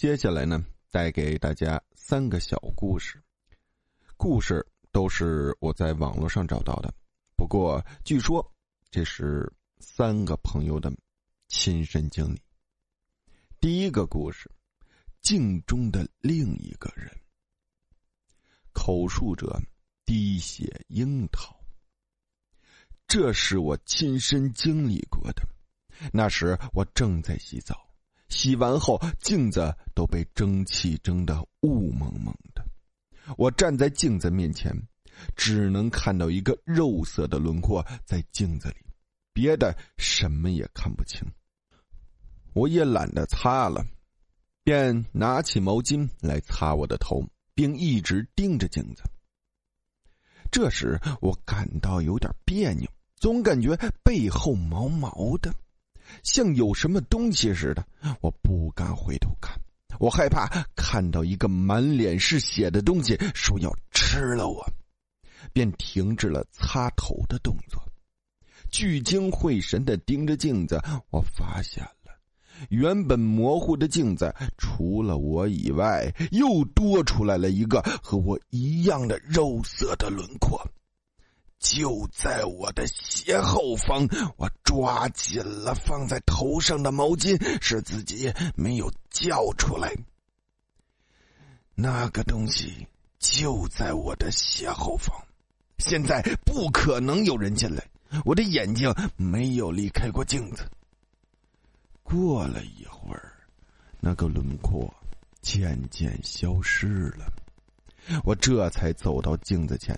接下来呢，带给大家三个小故事，故事都是我在网络上找到的，不过据说这是三个朋友的亲身经历。第一个故事，镜中的另一个人。口述者：滴血樱桃。这是我亲身经历过的。那时我正在洗澡，洗完后镜子都被蒸汽蒸得雾蒙蒙的。我站在镜子面前，只能看到一个肉色的轮廓在镜子里，别的什么也看不清。我也懒得擦了，便拿起毛巾来擦我的头，并一直盯着镜子。这时我感到有点别扭，总感觉背后毛毛的。像有什么东西似的，我不敢回头看，我害怕看到一个满脸是血的东西说要吃了我，便停止了擦头的动作，聚精会神的盯着镜子。我发现了，原本模糊的镜子，除了我以外，又多出来了一个和我一样的肉色的轮廓。就在我的斜后方，我抓紧了放在头上的毛巾，使自己没有叫出来。那个东西就在我的斜后方，现在不可能有人进来。我的眼睛没有离开过镜子。过了一会儿，那个轮廓渐渐消失了，我这才走到镜子前。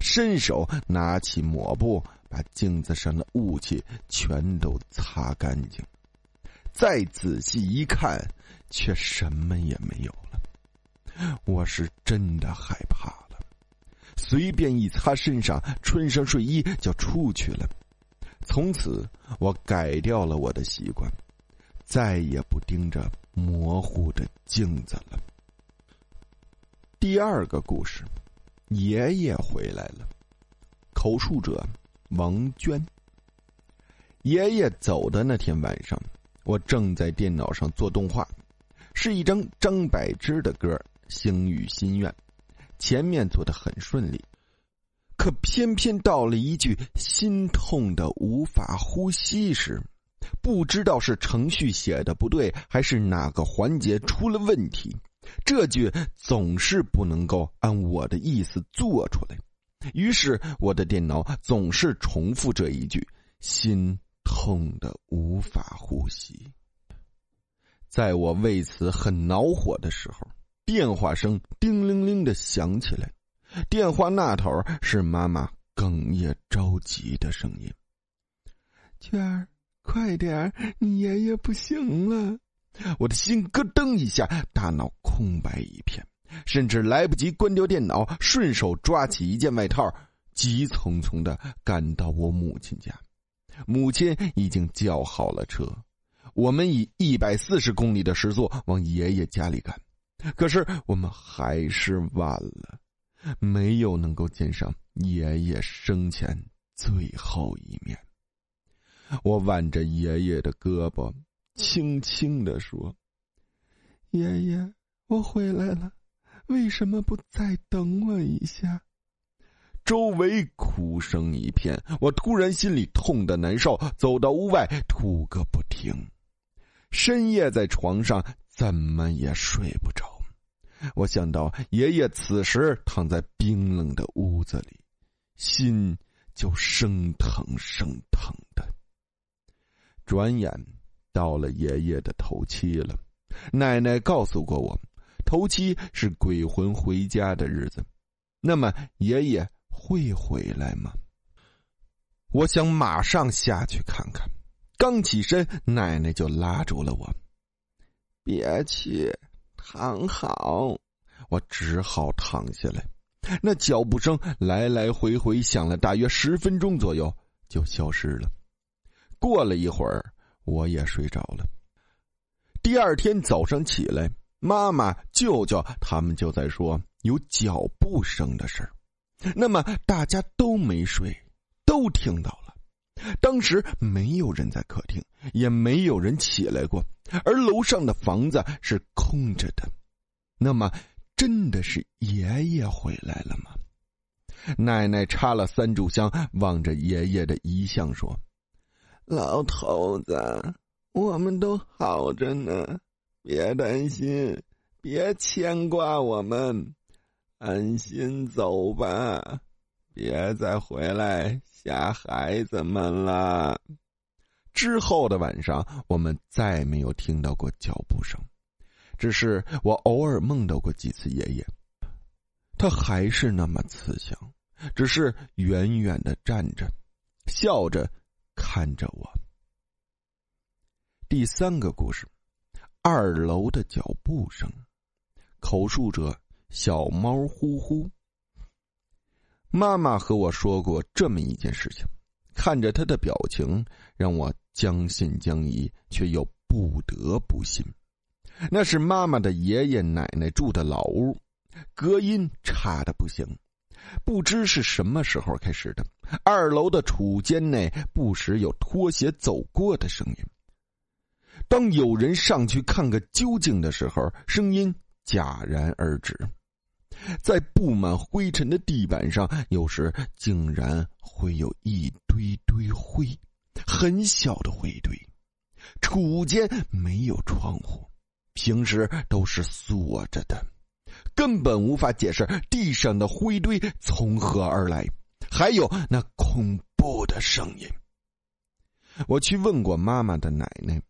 伸手拿起抹布，把镜子上的雾气全都擦干净。再仔细一看，却什么也没有了。我是真的害怕了，随便一擦身上，穿上睡衣就出去了。从此，我改掉了我的习惯，再也不盯着模糊的镜子了。第二个故事。爷爷回来了。口述者王娟。爷爷走的那天晚上，我正在电脑上做动画，是一张张柏芝的歌《星语心愿》，前面做的很顺利，可偏偏到了一句“心痛的无法呼吸”时，不知道是程序写的不对，还是哪个环节出了问题。这句总是不能够按我的意思做出来，于是我的电脑总是重复这一句，心痛的无法呼吸。在我为此很恼火的时候，电话声叮铃铃的响起来，电话那头是妈妈哽咽着急的声音：“娟儿，快点儿，你爷爷不行了。”我的心咯噔一下，大脑空白一片，甚至来不及关掉电脑，顺手抓起一件外套，急匆匆的赶到我母亲家。母亲已经叫好了车，我们以一百四十公里的时速往爷爷家里赶。可是我们还是晚了，没有能够见上爷爷生前最后一面。我挽着爷爷的胳膊。轻轻的说：“爷爷，我回来了，为什么不再等我一下？”周围哭声一片，我突然心里痛的难受，走到屋外吐个不停。深夜在床上怎么也睡不着，我想到爷爷此时躺在冰冷的屋子里，心就生疼生疼的。转眼。到了爷爷的头七了，奶奶告诉过我，头七是鬼魂回家的日子。那么爷爷会回来吗？我想马上下去看看。刚起身，奶奶就拉住了我：“别去，躺好。”我只好躺下来。那脚步声来来回回响了大约十分钟左右，就消失了。过了一会儿。我也睡着了。第二天早上起来，妈妈、舅舅他们就在说有脚步声的事儿。那么大家都没睡，都听到了。当时没有人在客厅，也没有人起来过，而楼上的房子是空着的。那么，真的是爷爷回来了吗？奶奶插了三炷香，望着爷爷的遗像说：“老头子，我们都好着呢，别担心，别牵挂我们，安心走吧，别再回来。”吓孩子们了。之后的晚上，我们再没有听到过脚步声，只是我偶尔梦到过几次爷爷。他还是那么慈祥，只是远远的站着，笑着看着我。第三个故事，二楼的脚步声，口述者小猫呼呼。妈妈和我说过这么一件事情，看着她的表情，让我将信将疑，却又不得不信。那是妈妈的爷爷奶奶住的老屋，隔音差的不行。不知是什么时候开始的，二楼的储间内不时有拖鞋走过的声音。当有人上去看个究竟的时候，声音戛然而止。在布满灰尘的地板上，有时竟然会有一堆堆灰，很小的灰堆。储物间没有窗户，平时都是锁着的，根本无法解释地上的灰堆从何而来。还有那恐怖的声音。我去问过妈妈的奶奶，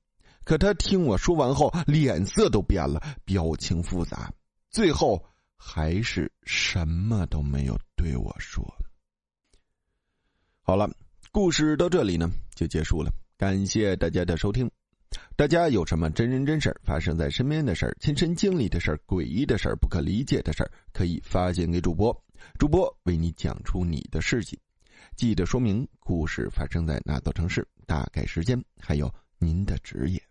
可他听我说完后，脸色都变了，表情复杂，最后。还是什么都没有对我说。好了，故事到这里呢就结束了。感谢大家的收听。大家有什么真人真事发生在身边的事、亲身经历的事、诡异的事、不可理解的事，可以发信给主播，主播为你讲出你的事情。记得说明故事发生在哪座城市、大概时间，还有您的职业。